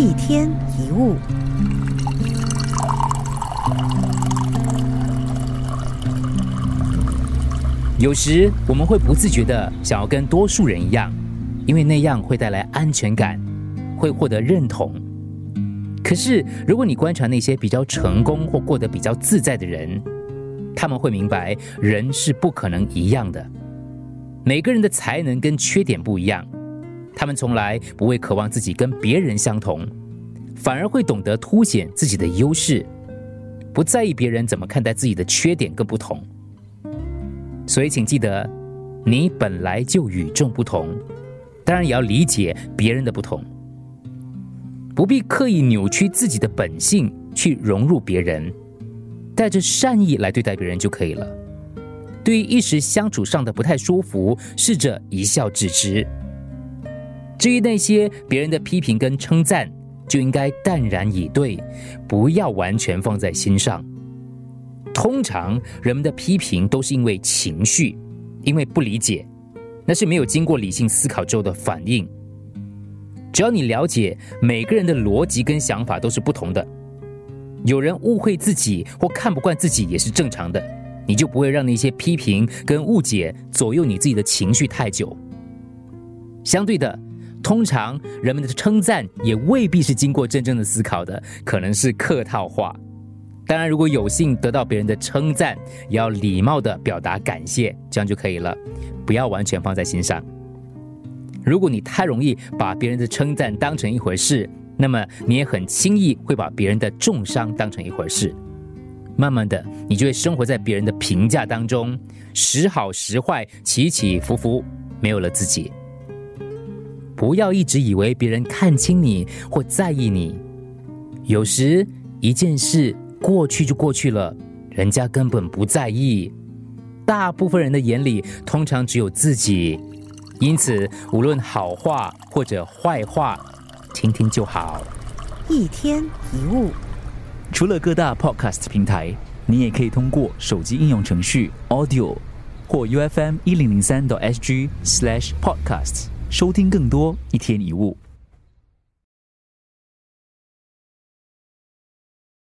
一天一物。有时我们会不自觉的想要跟多数人一样，因为那样会带来安全感，会获得认同。可是，如果你观察那些比较成功或过得比较自在的人，他们会明白，人是不可能一样的。每个人的才能跟缺点不一样，他们从来不会渴望自己跟别人相同，反而会懂得凸显自己的优势，不在意别人怎么看待自己的缺点跟不同。所以，请记得，你本来就与众不同，当然也要理解别人的不同，不必刻意扭曲自己的本性去融入别人，带着善意来对待别人就可以了。对于一时相处上的不太舒服，试着一笑置之。至于那些别人的批评跟称赞，就应该淡然以对，不要完全放在心上。通常人们的批评都是因为情绪，因为不理解，那是没有经过理性思考之后的反应。只要你了解每个人的逻辑跟想法都是不同的，有人误会自己或看不惯自己也是正常的，你就不会让那些批评跟误解左右你自己的情绪太久。相对的，通常人们的称赞也未必是经过真正的思考的，可能是客套话。当然，如果有幸得到别人的称赞，也要礼貌的表达感谢，这样就可以了，不要完全放在心上。如果你太容易把别人的称赞当成一回事，那么你也很轻易会把别人的重伤当成一回事。慢慢的，你就会生活在别人的评价当中，时好时坏，起起伏伏，没有了自己。不要一直以为别人看清你或在意你，有时一件事。过去就过去了，人家根本不在意。大部分人的眼里，通常只有自己，因此无论好话或者坏话，听听就好。一天一物，除了各大 podcast 平台，你也可以通过手机应用程序 Audio 或 UFM 一零零三 SG slash podcast 收听更多一天一物。